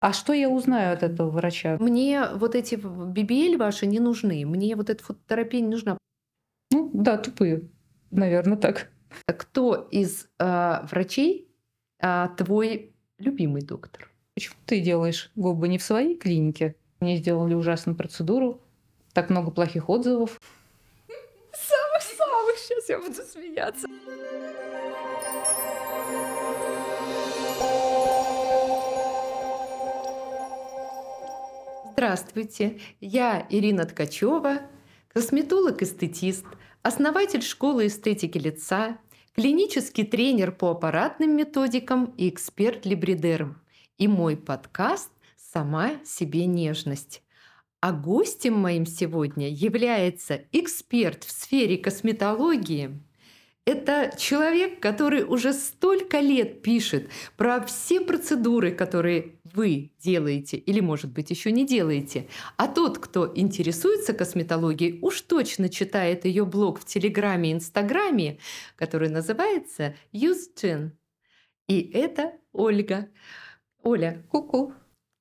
А что я узнаю от этого врача? Мне вот эти BBL ваши не нужны. Мне вот эта фототерапия не нужна. Ну да, тупые. Наверное, так. Кто из э, врачей э, твой любимый доктор? Почему ты делаешь губы не в своей клинике? Мне сделали ужасную процедуру, так много плохих отзывов. Самых-самых, сейчас я буду смеяться. Здравствуйте, я Ирина Ткачева, косметолог-эстетист, основатель школы эстетики лица, клинический тренер по аппаратным методикам и эксперт либридером. И мой подкаст «Сама себе нежность». А гостем моим сегодня является эксперт в сфере косметологии – это человек, который уже столько лет пишет про все процедуры, которые вы делаете или, может быть, еще не делаете. А тот, кто интересуется косметологией, уж точно читает ее блог в Телеграме и Инстаграме, который называется Use И это Ольга. Оля, ку-ку.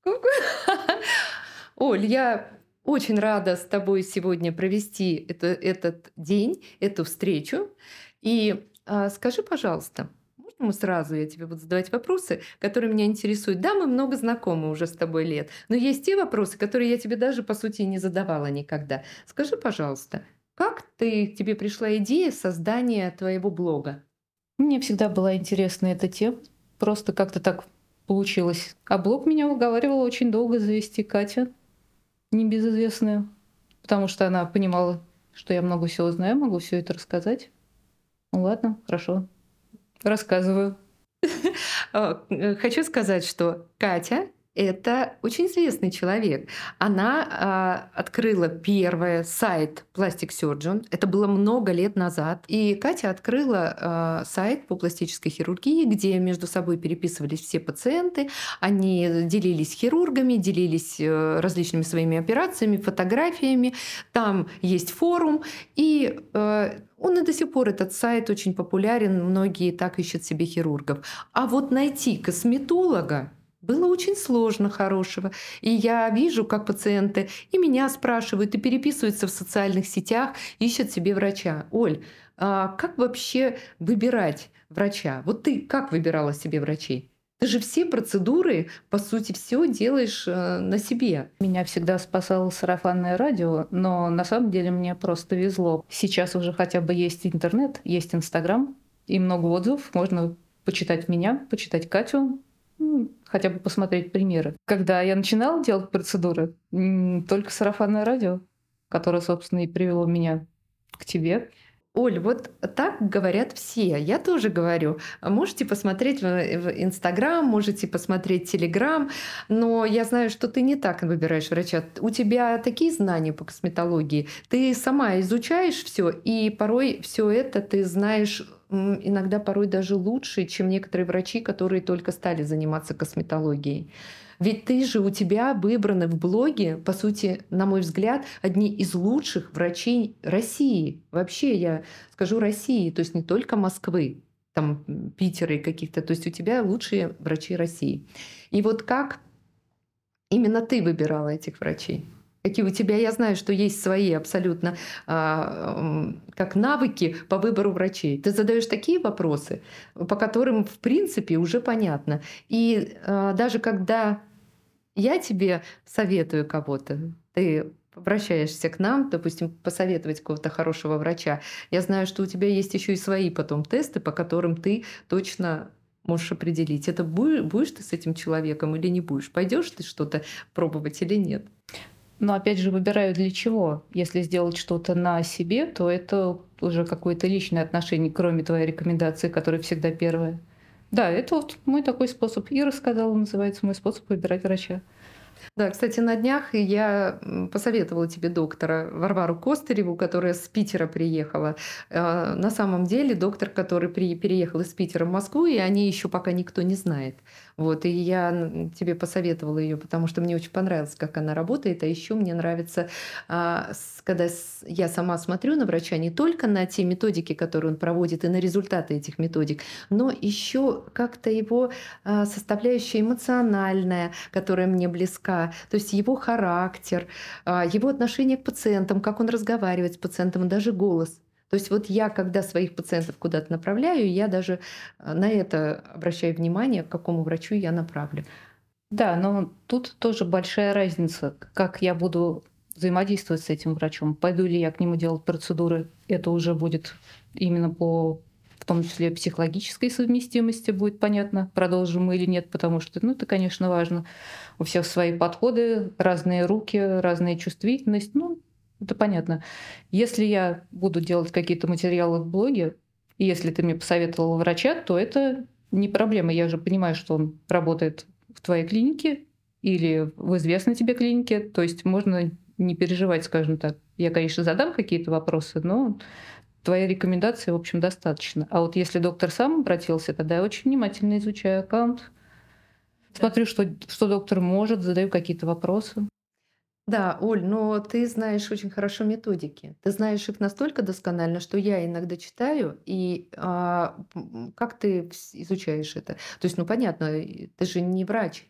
Ку-ку. Оль, я очень рада с тобой сегодня провести это, этот день, эту встречу. И а, скажи, пожалуйста, можно сразу, я тебе буду задавать вопросы, которые меня интересуют. Да, мы много знакомы уже с тобой лет, но есть те вопросы, которые я тебе даже, по сути, не задавала никогда. Скажи, пожалуйста, как ты, тебе пришла идея создания твоего блога? Мне всегда была интересна эта тема. Просто как-то так получилось. А блог меня уговаривала очень долго завести Катя, небезызвестная, потому что она понимала, что я много всего знаю, могу все это рассказать. Ну ладно, хорошо. Рассказываю. Э, хочу сказать, что Катя это очень известный человек. Она а, открыла первый сайт Plastic Surgeon. Это было много лет назад. И Катя открыла а, сайт по пластической хирургии, где между собой переписывались все пациенты. Они делились хирургами, делились а, различными своими операциями, фотографиями. Там есть форум. И а, он и до сих пор, этот сайт очень популярен, многие так ищут себе хирургов. А вот найти косметолога, было очень сложно хорошего. И я вижу, как пациенты и меня спрашивают, и переписываются в социальных сетях, ищут себе врача. Оль, а как вообще выбирать врача? Вот ты как выбирала себе врачей? Ты же все процедуры, по сути, все делаешь э, на себе. Меня всегда спасало сарафанное радио, но на самом деле мне просто везло. Сейчас уже хотя бы есть интернет, есть Инстаграм, и много отзывов. Можно почитать меня, почитать Катю, хотя бы посмотреть примеры. Когда я начинала делать процедуры, только сарафанное радио, которое, собственно, и привело меня к тебе. Оль, вот так говорят все. Я тоже говорю. Можете посмотреть в Инстаграм, можете посмотреть Телеграм, но я знаю, что ты не так выбираешь врача. У тебя такие знания по косметологии. Ты сама изучаешь все, и порой все это ты знаешь иногда порой даже лучше, чем некоторые врачи, которые только стали заниматься косметологией. Ведь ты же у тебя выбраны в блоге, по сути, на мой взгляд, одни из лучших врачей России. Вообще, я скажу России, то есть не только Москвы, там Питера и каких-то, то есть у тебя лучшие врачи России. И вот как именно ты выбирала этих врачей? Какие у тебя, я знаю, что есть свои абсолютно а, как навыки по выбору врачей. Ты задаешь такие вопросы, по которым, в принципе, уже понятно. И а, даже когда я тебе советую кого-то, ты обращаешься к нам, допустим, посоветовать какого-то хорошего врача, я знаю, что у тебя есть еще и свои потом тесты, по которым ты точно можешь определить, это будешь, будешь ты с этим человеком или не будешь, пойдешь ты что-то пробовать или нет. Но опять же выбираю для чего. Если сделать что-то на себе, то это уже какое-то личное отношение, кроме твоей рекомендации, которая всегда первая. Да, это вот мой такой способ. И рассказала, называется мой способ выбирать врача. Да, кстати, на днях я посоветовала тебе доктора Варвару Костыреву, которая с Питера приехала. Э, на самом деле доктор, который переехал из Питера в Москву, и они еще пока никто не знает. Вот, и я тебе посоветовала ее, потому что мне очень понравилось, как она работает. А еще мне нравится, а, когда я сама смотрю на врача не только на те методики, которые он проводит, и на результаты этих методик, но еще как-то его а, составляющая эмоциональная, которая мне близка, то есть его характер, а, его отношение к пациентам, как он разговаривает с пациентом, даже голос. То есть вот я, когда своих пациентов куда-то направляю, я даже э, на это обращаю внимание, к какому врачу я направлю. Да, но тут тоже большая разница, как я буду взаимодействовать с этим врачом. Пойду ли я к нему делать процедуры, это уже будет именно по в том числе психологической совместимости будет понятно, продолжим мы или нет, потому что, ну, это, конечно, важно. У всех свои подходы, разные руки, разная чувствительность. Ну, это понятно. Если я буду делать какие-то материалы в блоге, и если ты мне посоветовал врача, то это не проблема. Я же понимаю, что он работает в твоей клинике или в известной тебе клинике. То есть можно не переживать, скажем так. Я, конечно, задам какие-то вопросы, но твоей рекомендации, в общем, достаточно. А вот если доктор сам обратился, тогда я очень внимательно изучаю аккаунт, смотрю, что, что доктор может, задаю какие-то вопросы. Да, Оль, но ты знаешь очень хорошо методики. Ты знаешь их настолько досконально, что я иногда читаю, и а, как ты изучаешь это? То есть, ну понятно, ты же не врач.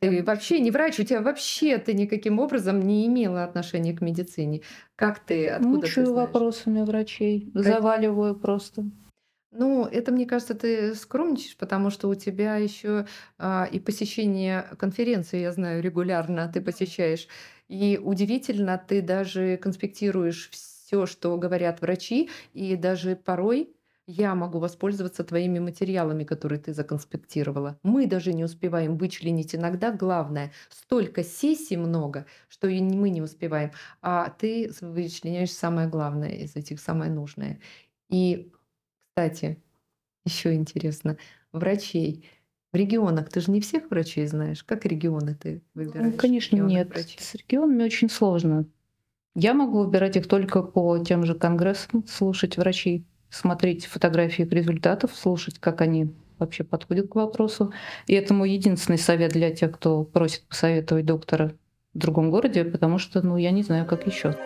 Ты вообще не врач, у тебя вообще ты никаким образом не имела отношения к медицине. Как ты, откуда ты Мучаю вопросами врачей, заваливаю просто. Ну, это, мне кажется, ты скромничаешь, потому что у тебя еще а, и посещение конференции, я знаю, регулярно ты посещаешь. И удивительно, ты даже конспектируешь все, что говорят врачи, и даже порой я могу воспользоваться твоими материалами, которые ты законспектировала. Мы даже не успеваем вычленить иногда главное. Столько сессий много, что и мы не успеваем. А ты вычленяешь самое главное из этих, самое нужное. И, кстати, еще интересно, врачей в регионах ты же не всех врачей знаешь. Как регионы ты ну, выбираешь? Ну, конечно, нет. Врачей? С регионами очень сложно. Я могу выбирать их только по тем же конгрессам, слушать врачей, смотреть фотографии результатов, слушать, как они вообще подходят к вопросу. И это мой единственный совет для тех, кто просит посоветовать доктора в другом городе, потому что, ну, я не знаю, как еще.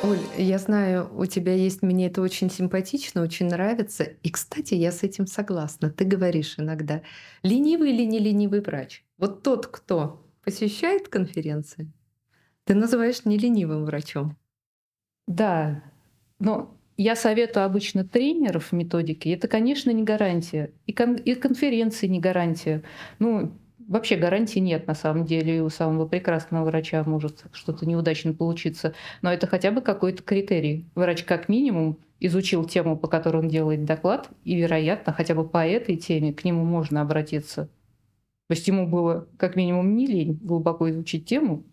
Оль, я знаю, у тебя есть, мне это очень симпатично, очень нравится. И, кстати, я с этим согласна. Ты говоришь иногда, ленивый или не ленивый врач? Вот тот, кто посещает конференции, ты называешь не ленивым врачом. Да, но я советую обычно тренеров методики. Это, конечно, не гарантия. И, кон- и конференции не гарантия. Ну, Вообще гарантии нет на самом деле, и у самого прекрасного врача может что-то неудачно получиться. Но это хотя бы какой-то критерий. Врач как минимум изучил тему, по которой он делает доклад, и, вероятно, хотя бы по этой теме к нему можно обратиться. То есть ему было как минимум не лень глубоко изучить тему,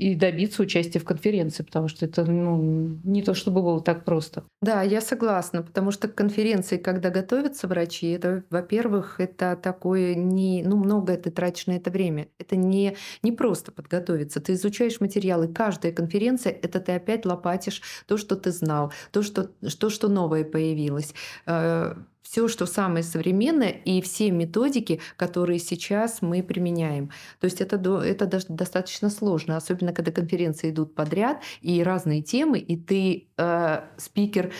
и добиться участия в конференции, потому что это ну, не то чтобы было так просто. Да, я согласна, потому что к конференции, когда готовятся врачи, это, во-первых, это такое не, ну, много ты тратишь на это время. Это не, не просто подготовиться. Ты изучаешь материалы. Каждая конференция — это ты опять лопатишь то, что ты знал, то, что, что, что новое появилось э, все, что самое современное, и все методики, которые сейчас мы применяем. То есть это, это даже достаточно сложно, особенно когда конференции идут подряд, и разные темы, и ты э, спикер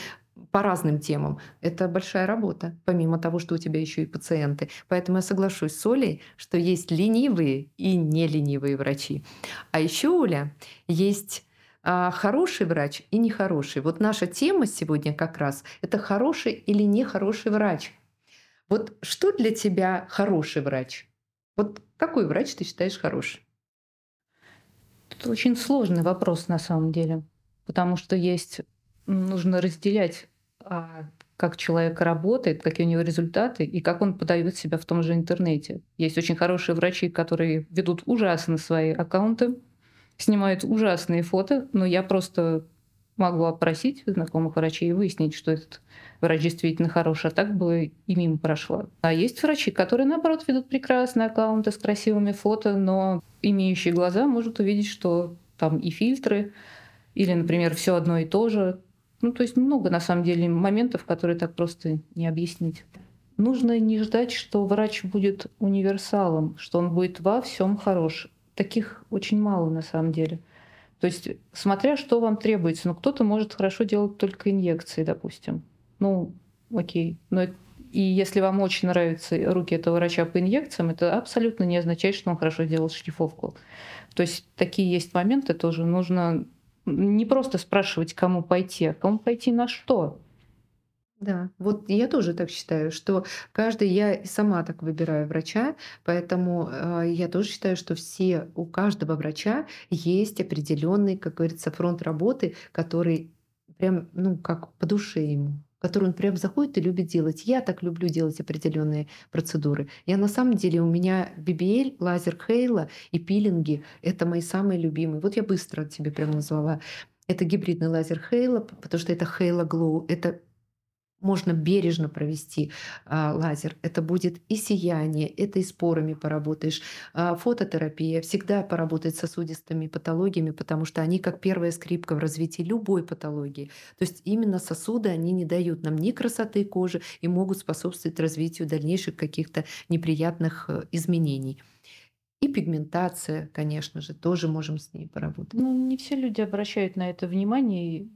по разным темам. Это большая работа, помимо того, что у тебя еще и пациенты. Поэтому я соглашусь с Олей, что есть ленивые и не ленивые врачи. А еще, Оля, есть хороший врач и нехороший. Вот наша тема сегодня как раз это хороший или нехороший врач. Вот что для тебя хороший врач? Вот какой врач ты считаешь хороший? Это очень сложный вопрос на самом деле, потому что есть нужно разделять, а, как человек работает, какие у него результаты и как он подает себя в том же интернете. Есть очень хорошие врачи, которые ведут ужасно свои аккаунты, снимают ужасные фото, но я просто могу опросить знакомых врачей и выяснить, что этот врач действительно хороший, а так бы и мимо прошла. А есть врачи, которые, наоборот, ведут прекрасные аккаунты с красивыми фото, но имеющие глаза может увидеть, что там и фильтры, или, например, все одно и то же. Ну, то есть много, на самом деле, моментов, которые так просто не объяснить. Нужно не ждать, что врач будет универсалом, что он будет во всем хорош. Таких очень мало на самом деле. То есть, смотря что вам требуется, ну, кто-то может хорошо делать только инъекции, допустим. Ну, окей. Но и если вам очень нравятся руки этого врача по инъекциям, это абсолютно не означает, что он хорошо делал шлифовку. То есть такие есть моменты тоже. Нужно не просто спрашивать, кому пойти, а кому пойти на что. Да, вот я тоже так считаю, что каждый, я сама так выбираю врача, поэтому э, я тоже считаю, что все, у каждого врача есть определенный, как говорится, фронт работы, который прям, ну, как по душе ему который он прям заходит и любит делать. Я так люблю делать определенные процедуры. Я на самом деле у меня BBL, лазер Хейла и пилинги — это мои самые любимые. Вот я быстро тебе прям назвала. Это гибридный лазер Хейла, потому что это Хейла Glow. Это можно бережно провести а, лазер. Это будет и сияние, это и спорами поработаешь. А, фототерапия всегда поработает с сосудистыми патологиями, потому что они как первая скрипка в развитии любой патологии. То есть именно сосуды, они не дают нам ни красоты кожи и могут способствовать развитию дальнейших каких-то неприятных э, изменений. И пигментация, конечно же, тоже можем с ней поработать. Ну, не все люди обращают на это внимание.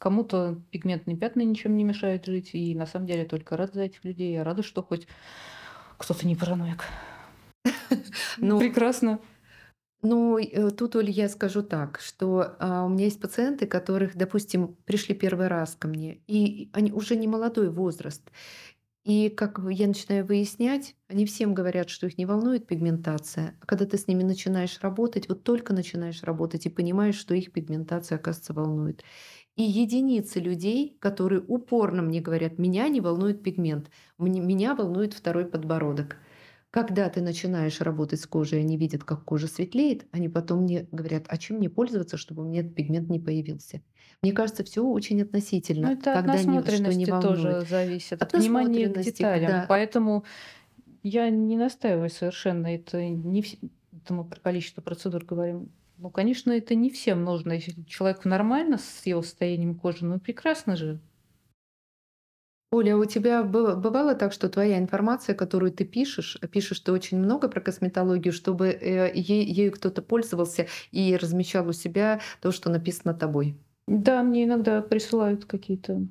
Кому-то пигментные пятна ничем не мешают жить, и на самом деле только рад за этих людей. Я рада, что хоть кто-то не параноик. Ну, Прекрасно. Ну, э, тут, Оль, я скажу так, что а, у меня есть пациенты, которых, допустим, пришли первый раз ко мне, и они уже не молодой возраст. И как я начинаю выяснять, они всем говорят, что их не волнует пигментация. А когда ты с ними начинаешь работать, вот только начинаешь работать и понимаешь, что их пигментация, оказывается, волнует. И единицы людей, которые упорно мне говорят, меня не волнует пигмент, меня волнует второй подбородок. Когда ты начинаешь работать с кожей, они видят, как кожа светлеет, они потом мне говорят, а чем мне пользоваться, чтобы у меня этот пигмент не появился. Мне кажется, все очень относительно. Ну, это когда от насмотренности не, не тоже зависит, от, от внимания к деталям. Да. Поэтому я не настаиваю совершенно. Это не это мы про количество процедур говорим. Ну, конечно, это не всем нужно. Если человеку нормально с его состоянием кожи, ну прекрасно же. Оля, у тебя бывало так, что твоя информация, которую ты пишешь, пишешь ты очень много про косметологию, чтобы э, ею кто-то пользовался и размещал у себя то, что написано тобой? Да, мне иногда присылают какие-то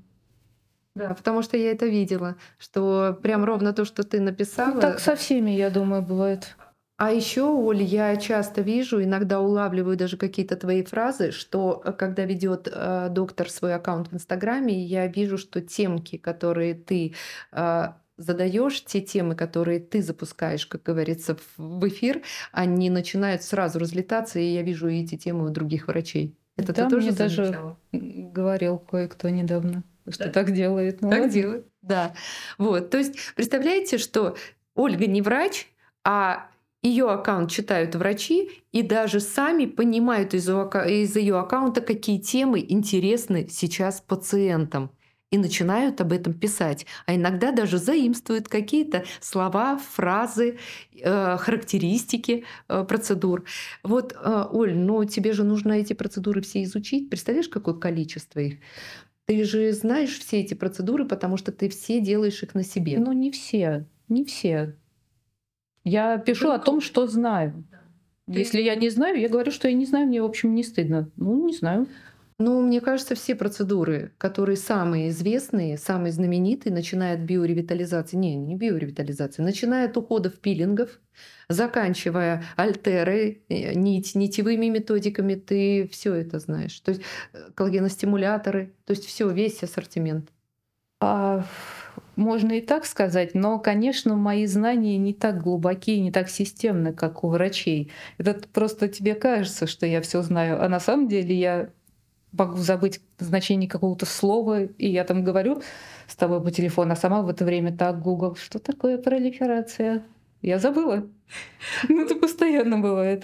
да, потому что я это видела, что прям ровно то, что ты написала. Ну, так со всеми, я думаю, бывает. А еще, Оля, я часто вижу, иногда улавливаю даже какие-то твои фразы, что э, когда ведет э, доктор свой аккаунт в Инстаграме, я вижу, что темки, которые ты э, задаешь, те темы, которые ты запускаешь, как говорится, в эфир, они начинают сразу разлетаться, и я вижу эти темы у других врачей. Это да, ты тоже мне замечала? даже говорил кое-кто недавно, что да. так делает. Ну, так ладно. делает, да. Вот, то есть представляете, что Ольга не врач, а ее аккаунт читают врачи и даже сами понимают из, из ее аккаунта, какие темы интересны сейчас пациентам. И начинают об этом писать. А иногда даже заимствуют какие-то слова, фразы, э, характеристики э, процедур. Вот, э, Оль, ну тебе же нужно эти процедуры все изучить. Представляешь, какое количество их? Ты же знаешь все эти процедуры, потому что ты все делаешь их на себе. Ну, не все. Не все. Я пишу о том, что знаю. Если я не знаю, я говорю, что я не знаю, мне, в общем, не стыдно. Ну, не знаю. Ну, мне кажется, все процедуры, которые самые известные, самые знаменитые, начиная от биоревитализации, не, не биоревитализации, начиная от уходов пилингов, заканчивая альтеры, э, нить, нитевыми методиками, ты все это знаешь. То есть э, коллагеностимуляторы, то есть все, весь ассортимент. А можно и так сказать, но, конечно, мои знания не так глубокие, не так системны, как у врачей. Это просто тебе кажется, что я все знаю, а на самом деле я могу забыть значение какого-то слова, и я там говорю с тобой по телефону, а сама в это время так, Google, что такое пролиферация? Я забыла. Ну, это постоянно бывает.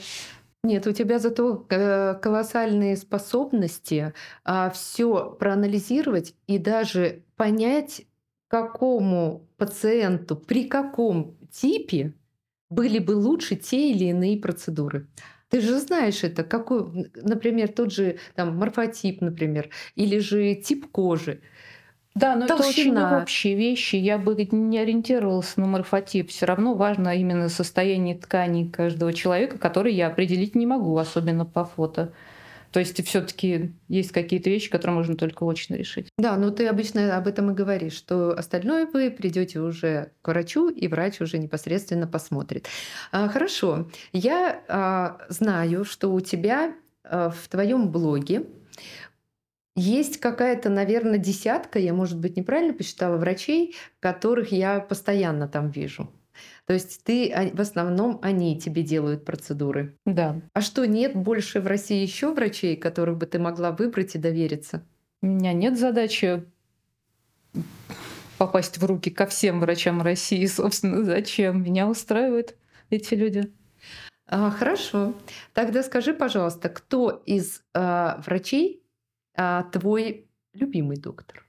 Нет, у тебя зато э, колоссальные способности а, все проанализировать и даже понять, какому пациенту при каком типе были бы лучше те или иные процедуры. Ты же знаешь это, какой, например, тот же там морфотип, например, или же тип кожи. Да, но это очень Толщина. общие вещи. Я бы не ориентировалась на морфотип. Все равно важно именно состояние тканей каждого человека, который я определить не могу, особенно по фото. То есть все-таки есть какие-то вещи, которые можно только очно решить. Да, ну ты обычно об этом и говоришь, что остальное вы придете уже к врачу, и врач уже непосредственно посмотрит. А, хорошо, я а, знаю, что у тебя а, в твоем блоге есть какая-то, наверное, десятка, я, может быть, неправильно посчитала, врачей, которых я постоянно там вижу. То есть ты, а, в основном они тебе делают процедуры. Да. А что, нет больше в России еще врачей, которых бы ты могла выбрать и довериться? У меня нет задачи попасть в руки ко всем врачам России, собственно, зачем? Меня устраивают эти люди. А, хорошо. Тогда скажи, пожалуйста, кто из а, врачей а, твой любимый доктор?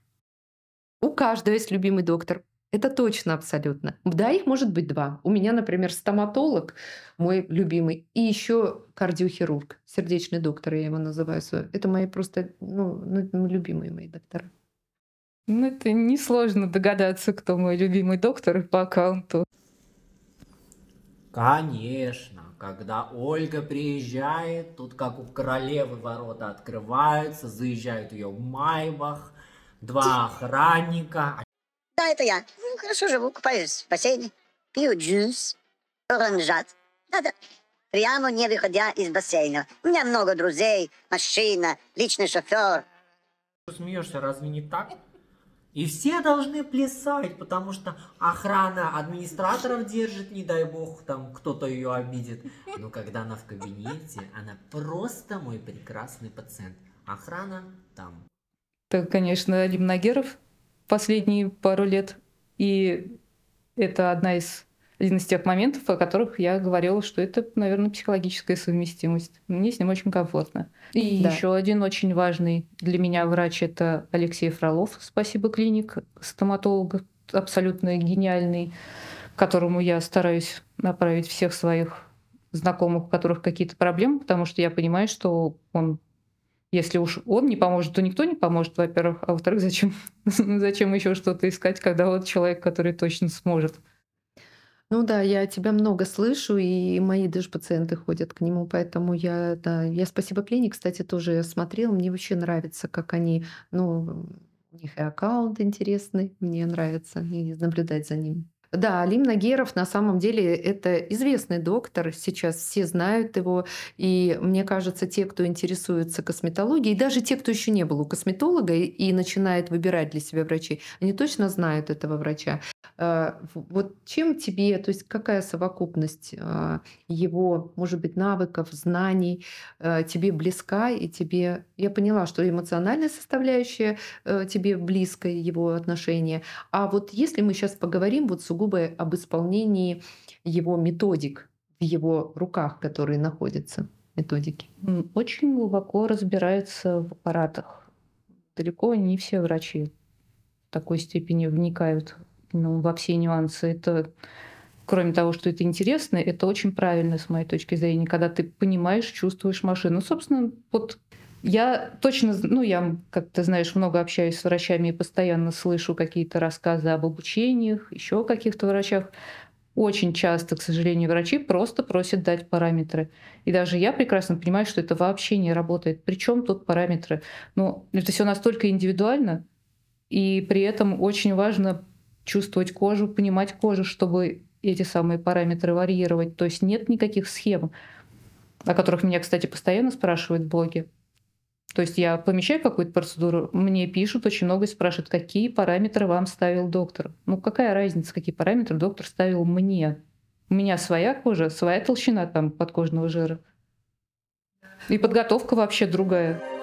У каждого есть любимый доктор. Это точно абсолютно. Да, их может быть два. У меня, например, стоматолог, мой любимый, и еще кардиохирург, сердечный доктор, я его называю. Это мои просто ну, ну, любимые мои доктора. Ну, это несложно догадаться, кто мой любимый доктор по аккаунту. Конечно, когда Ольга приезжает, тут как у королевы ворота открываются, заезжают ее в Майбах, два охранника, Да, это я. Ну, хорошо живу, купаюсь в бассейне, пью джус, оранжат. Да-да. Прямо не выходя из бассейна. У меня много друзей, машина, личный шофер. Смеешься, разве не так? И все должны плясать, потому что охрана администраторов держит, не дай бог, там кто-то ее обидит. Но когда она в кабинете, она просто мой прекрасный пациент. Охрана там. Это, конечно, Алим Нагеров последние пару лет. И это одна из один из тех моментов, о которых я говорила, что это, наверное, психологическая совместимость. Мне с ним очень комфортно. И Да. еще один очень важный для меня врач это Алексей Фролов, спасибо клиник, стоматолог абсолютно гениальный, которому я стараюсь направить всех своих знакомых, у которых какие-то проблемы, потому что я понимаю, что он если уж он не поможет, то никто не поможет, во-первых. А во-вторых, зачем, зачем еще что-то искать, когда вот человек, который точно сможет. Ну да, я тебя много слышу, и мои даже пациенты ходят к нему, поэтому я, да, я спасибо клиник, кстати, тоже смотрела, мне вообще нравится, как они, ну, у них и аккаунт интересный, мне нравится и наблюдать за ними. Да, Алим Нагеров на самом деле это известный доктор, сейчас все знают его, и мне кажется, те, кто интересуется косметологией, даже те, кто еще не был у косметолога и, начинает выбирать для себя врачей, они точно знают этого врача. В- Вот чем тебе, то есть какая совокупность а, его, может быть, навыков, знаний а, тебе близка, и тебе, я поняла, что эмоциональная составляющая э, тебе близко, его отношения, а вот если мы сейчас поговорим вот сугубо об исполнении его методик в его руках, которые находятся, методики. Очень глубоко разбирается в аппаратах. Далеко не все врачи в такой степени вникают ну, во все нюансы. Это, кроме того, что это интересно, это очень правильно с моей точки зрения, когда ты понимаешь, чувствуешь машину. Собственно, вот я точно, ну, я, как ты знаешь, много общаюсь с врачами и постоянно слышу какие-то рассказы об обучениях, еще о каких-то врачах. Очень часто, к сожалению, врачи просто просят дать параметры. И даже я прекрасно понимаю, что это вообще не работает. Причем тут параметры? Ну, это все настолько индивидуально, и при этом очень важно чувствовать кожу, понимать кожу, чтобы эти самые параметры варьировать. То есть нет никаких схем, о которых меня, кстати, постоянно спрашивают в блоге. То есть я помещаю какую-то процедуру, мне пишут очень много и спрашивают, какие параметры вам ставил доктор. Ну какая разница, какие параметры доктор ставил мне? У меня своя кожа, своя толщина там подкожного жира. И подготовка вообще другая.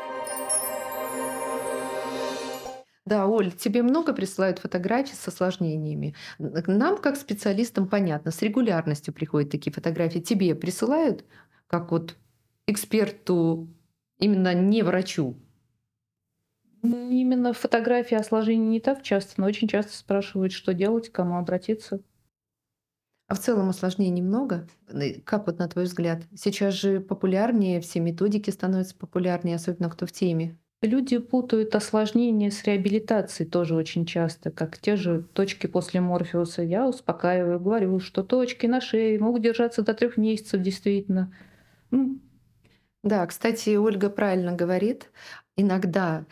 Да, Оль, тебе много присылают фотографий с осложнениями. Нам, как специалистам, понятно, с регулярностью приходят такие фотографии. Тебе присылают, как вот эксперту, именно не врачу? Именно фотографии осложнений не так часто, но очень часто спрашивают, что делать, к кому обратиться. А в целом осложнений много? Как вот на твой взгляд? Сейчас же популярнее, все методики становятся популярнее, особенно кто в теме. Люди путают осложнения с реабилитацией тоже очень часто, как те же точки после морфиуса. Я успокаиваю, говорю, что точки на шее могут держаться до трех месяцев действительно. Ну, Да, кстати, Ольга правильно говорит. Иногда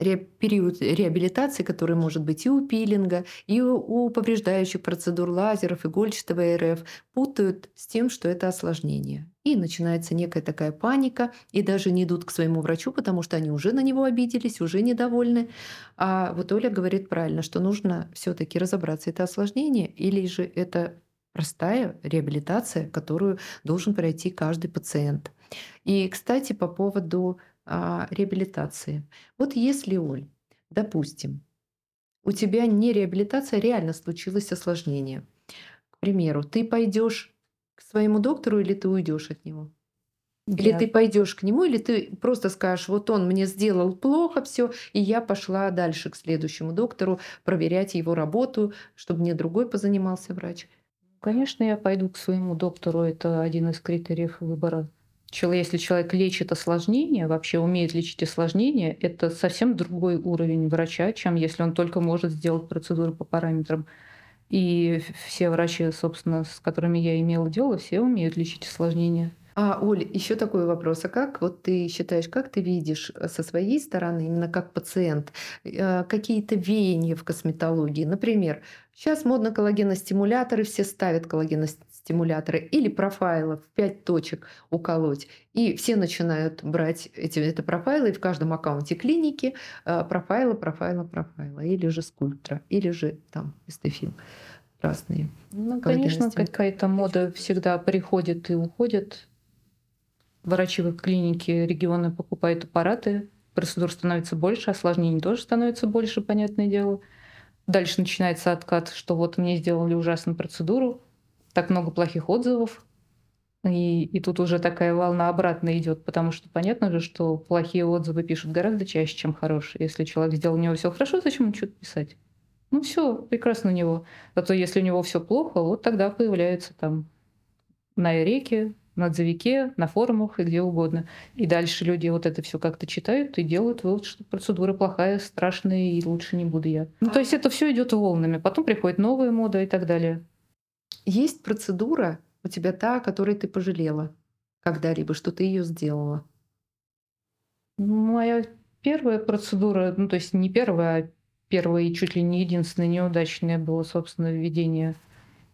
период реабилитации, который может быть и у пилинга, и у, повреждающих процедур лазеров, игольчатого РФ, путают с тем, что это осложнение. И начинается некая такая паника, и даже не идут к своему врачу, потому что они уже на него обиделись, уже недовольны. А вот Оля говорит правильно, что нужно все-таки разобраться, это осложнение или же это простая реабилитация, которую должен пройти каждый пациент. И, кстати, по поводу а, реабилитации. Вот если, Оль, допустим, у тебя не реабилитация, а реально случилось осложнение. К примеру, ты пойдешь к своему доктору или ты уйдешь от него? Или я- ты пойдешь к нему, или ты просто скажешь, вот он мне сделал плохо все, и я пошла дальше к следующему доктору проверять его работу, чтобы мне другой позанимался врач. Конечно, я пойду к своему доктору. Это один из критериев выбора. Если человек лечит осложнения, вообще умеет лечить осложнения, это совсем другой уровень врача, чем если он только может сделать процедуры по параметрам. И все врачи, собственно, с которыми я имела дело, все умеют лечить осложнения. А, Оль, еще такой вопрос. А как вот ты считаешь, как ты видишь э, со своей стороны, именно как пациент, э, какие-то веяния в косметологии? Например, сейчас модно коллагеностимуляторы, все ставят коллагеностимуляторы или профайлов 5 точек уколоть. И все начинают брать эти это профайлы, и в каждом аккаунте клиники э, профайла, профайла, профайла. Или же скульптора, или же там эстефил. Разные. Ну, конечно, какая-то мода всегда приходит и уходит. Врачи в клинике региона покупают аппараты, процедур становится больше, осложнений тоже становится больше, понятное дело. Дальше начинается откат, что вот мне сделали ужасную процедуру, так много плохих отзывов. И, и тут уже такая волна обратно идет, потому что понятно же, что плохие отзывы пишут гораздо чаще, чем хорошие. Если человек сделал у него все хорошо, зачем ему что-то писать? Ну все, прекрасно у него. Зато если у него все плохо, вот тогда появляются там на реке, на отзывике, на форумах и где угодно. И дальше люди вот это все как-то читают и делают вывод, что процедура плохая, страшная и лучше не буду я. Ну, то есть это все идет волнами. Потом приходит новая мода и так далее. Есть процедура у тебя та, о которой ты пожалела когда-либо, что ты ее сделала? Моя первая процедура, ну то есть не первая, а первая и чуть ли не единственная неудачная было, собственно, введение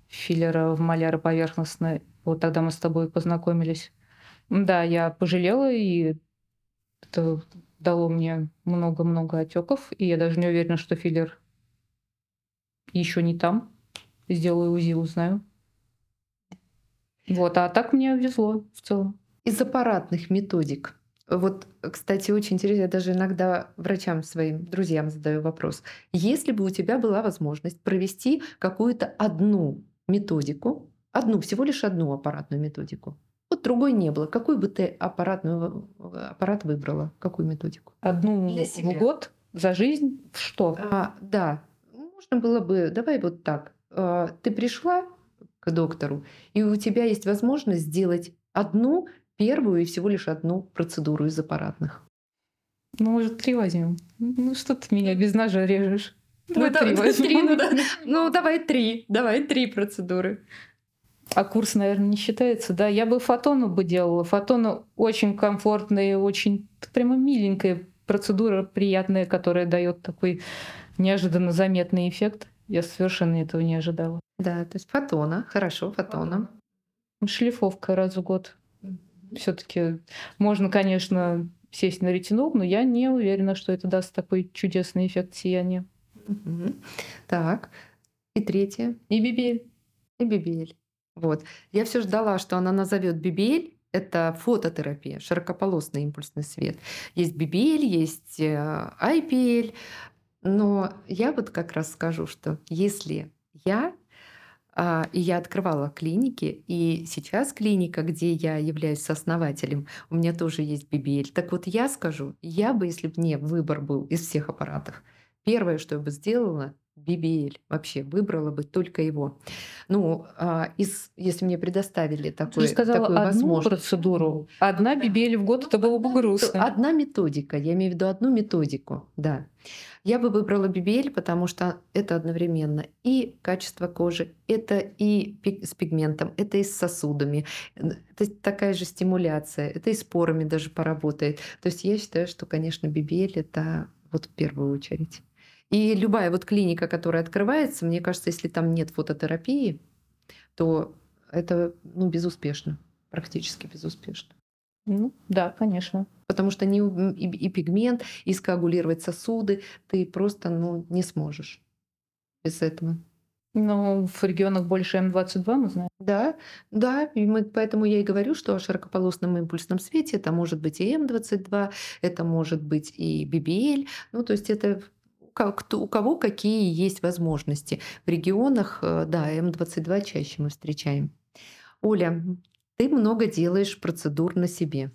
филлера в маляр поверхностно. Вот тогда мы с тобой познакомились. Да, я пожалела, и это дало мне много-много отеков, и я даже не уверена, что филлер еще не там. Сделаю УЗИ, узнаю. Вот, а так мне везло в целом. Из аппаратных методик. Вот, кстати, очень интересно, я даже иногда врачам своим, друзьям задаю вопрос. Если бы у тебя была возможность провести какую-то одну методику, одну, всего лишь одну аппаратную методику, вот другой не было, какой бы ты аппаратную, аппарат выбрала, какую методику? Одну в год за жизнь в что? А, да, можно было бы, давай вот так. А, Ты пришла к доктору, и у тебя есть возможность сделать одну, первую и всего лишь одну процедуру из аппаратных. Ну, может, три возьмем. Ну, что ты меня без ножа режешь? Давай да- три да, три, ну да. Ну, давай три, давай три процедуры. А курс, наверное, не считается, да? Я бы фотону бы делала. Фотону очень комфортная, очень прямо миленькая процедура, приятная, которая дает такой неожиданно заметный эффект. Я совершенно этого не ожидала. Да, то есть фотона, хорошо, фотона. Шлифовка раз в год. Все-таки можно, конечно, сесть на ретинол, но я не уверена, что это даст такой чудесный эффект сияния. Так, и третье. И бибель. И BBL. Вот. Я все ждала, что она назовет BBL. Это фототерапия, широкополосный импульсный свет. Есть BBL, есть э, IPL. Но я вот как раз скажу, что если я А, И я открывала клиники, и сейчас клиника, где я являюсь сооснователем, у меня тоже есть BBL. Так вот, я скажу, я бы, если бы мне выбор был из всех аппаратов, первое, что я бы сделала, BBL. Вообще выбрала бы только его. Ну, а, из, если мне предоставили Ты такой, же сказала такую одну возможность. процедуру, одна бибели в год, это было бы грустно. Одна методика, я имею в виду одну методику, да. Я бы выбрала BBL, потому что это одновременно и качество кожи, это и с пигментом, это и с сосудами, это такая же стимуляция, это и с порами даже поработает. То есть я считаю, что, конечно, BBL это вот в первую очередь. И любая вот клиника, которая открывается, мне кажется, если там нет фототерапии, то это ну, безуспешно, практически безуспешно. Ну, да, конечно. Потому что не, и, и пигмент, и скоагулировать сосуды ты просто ну, не сможешь без этого. Но в регионах больше М22 мы знаем. Да, да, и мы, поэтому я и говорю, что о широкополосном импульсном свете это может быть и М22, это может быть и BBL, ну то есть это как, у кого какие есть возможности. В регионах, э, да, М22 чаще мы встречаем. Оля, ты много делаешь процедур на себе.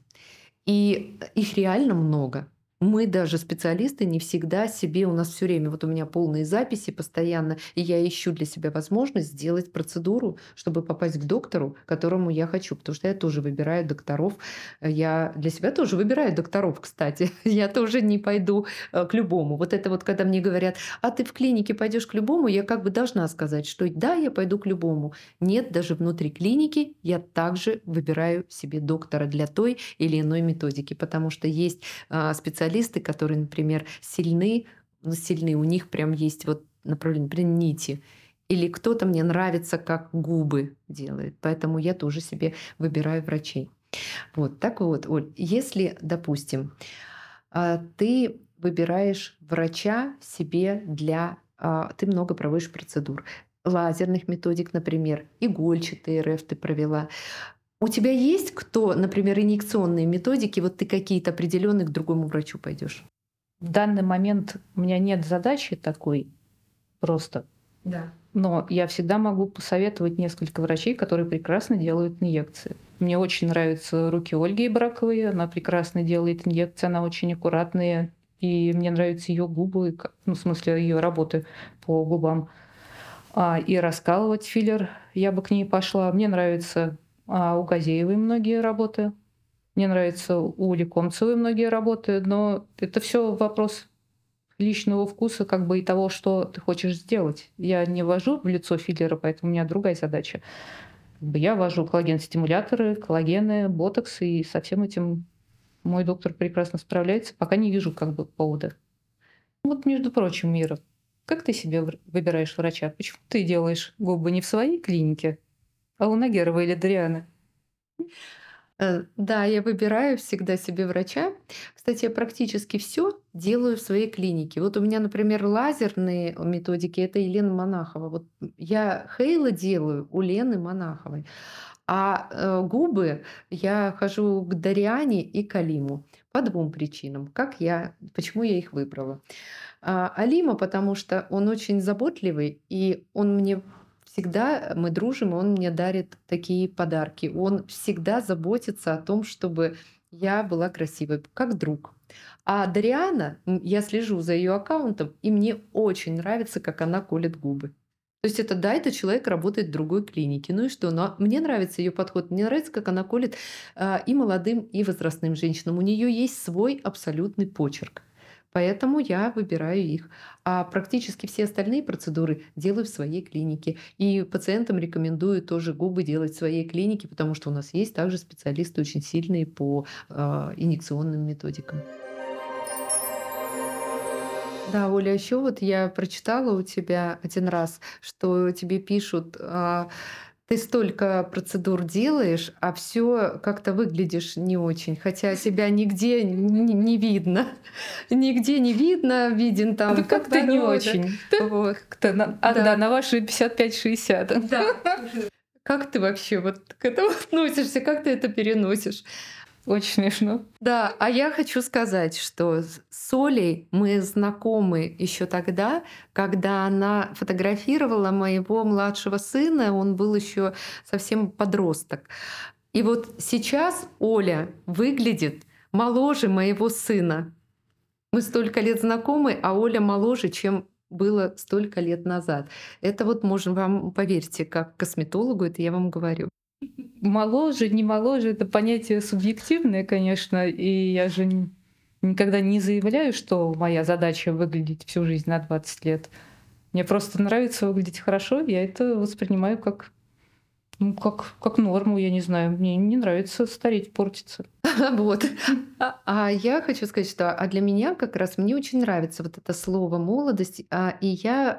И их реально много. Мы даже специалисты не всегда себе, у нас все время, вот у меня полные записи постоянно, и я ищу для себя возможность сделать процедуру, чтобы попасть к доктору, которому я хочу, потому что я тоже выбираю докторов. Я для себя тоже выбираю докторов, кстати. Я тоже не пойду э, к любому. Вот это вот, когда мне говорят, а ты в клинике пойдешь к любому, я как бы должна сказать, что да, я пойду к любому. Нет, даже внутри клиники я также выбираю себе доктора для той или иной методики, потому что есть а, специалисты, которые, например, сильны, ну, сильны, у них прям есть вот направление, например, нити. Или кто-то мне нравится, как губы делает. Поэтому я тоже себе выбираю врачей. Вот так вот, Оль, если, допустим, а, ты выбираешь врача себе для... а, Ты много проводишь процедур. Лазерных методик, например, игольчатый РФ ты провела. У тебя есть кто, например, инъекционные методики, вот ты какие-то определенные к другому врачу пойдешь? В данный момент у меня нет задачи такой просто. Да. Но я всегда могу посоветовать несколько врачей, которые прекрасно делают инъекции. Мне очень нравятся руки Ольги Браковой. Она прекрасно делает инъекции, она очень аккуратная. И мне нравятся ее губы, ну, в смысле, ее работы по губам. А, и раскалывать филлер я бы к ней пошла. Мне нравится а, у Газеевой многие работы. Мне нравится у Лекомцевой многие работы. Но это все вопрос личного вкуса, как бы и того, что ты хочешь сделать. Я не ввожу в лицо филлера, поэтому у меня другая задача. Я ввожу коллаген-стимуляторы, коллагены, ботокс, и со всем этим мой доктор прекрасно справляется, пока не вижу как бы повода. Вот, между прочим, Мира, как ты себе выбираешь врача? Почему ты делаешь губы не в своей клинике, а у Нагерова или Дрианы? Э, Да, я выбираю всегда себе врача. Кстати, я практически все делаю в своей клинике. Вот у меня, например, лазерные методики это Елена Монахова. Вот я Хейла делаю у Лены Монаховой. А э, губы я хожу к Дариане и Калиму по двум причинам. Как я, почему я их выбрала? А, Алима, потому что он очень заботливый, и он мне всегда, мы дружим, он мне дарит такие подарки. Он всегда заботится о том, чтобы я была красивой, как друг. А Дариана, я слежу за ее аккаунтом, и мне очень нравится, как она колет губы. То есть это да, это человек работает в другой клинике. Ну и что? Но мне нравится ее подход. Мне нравится, как она колет а, и молодым, и возрастным женщинам. У нее есть свой абсолютный почерк. Поэтому я выбираю их. А практически все остальные процедуры делаю в своей клинике. И пациентам рекомендую тоже губы делать в своей клинике, потому что у нас есть также специалисты очень сильные по а, инъекционным методикам. Да, Оля, еще вот я прочитала у тебя один раз, что тебе пишут, а, ты столько процедур делаешь, а все как-то выглядишь не очень, хотя тебя нигде не, не видно, нигде не видно, виден там. Да как-то не очень. Вот. Как-то на, а, Да. да, на ваши 55-60. Как ты вообще вот к этому относишься, как ты это переносишь? Очень смешно. Да, а я хочу сказать, что с Олей мы знакомы еще тогда, когда она фотографировала моего младшего сына, он был еще совсем подросток. И вот сейчас Оля выглядит моложе моего сына. Мы столько лет знакомы, а Оля моложе, чем было столько лет назад. Это вот можно вам, поверьте, как косметологу, это я вам говорю. Моложе, не моложе, это понятие субъективное, конечно, и я же никогда не заявляю, что моя задача выглядеть всю жизнь на 20 лет. Мне просто нравится выглядеть хорошо, я это воспринимаю как ну, как, как норму, я не знаю. Мне не нравится стареть, портиться. Вот. А, а я хочу сказать, что а для меня как раз мне очень нравится вот это слово молодость. А, и я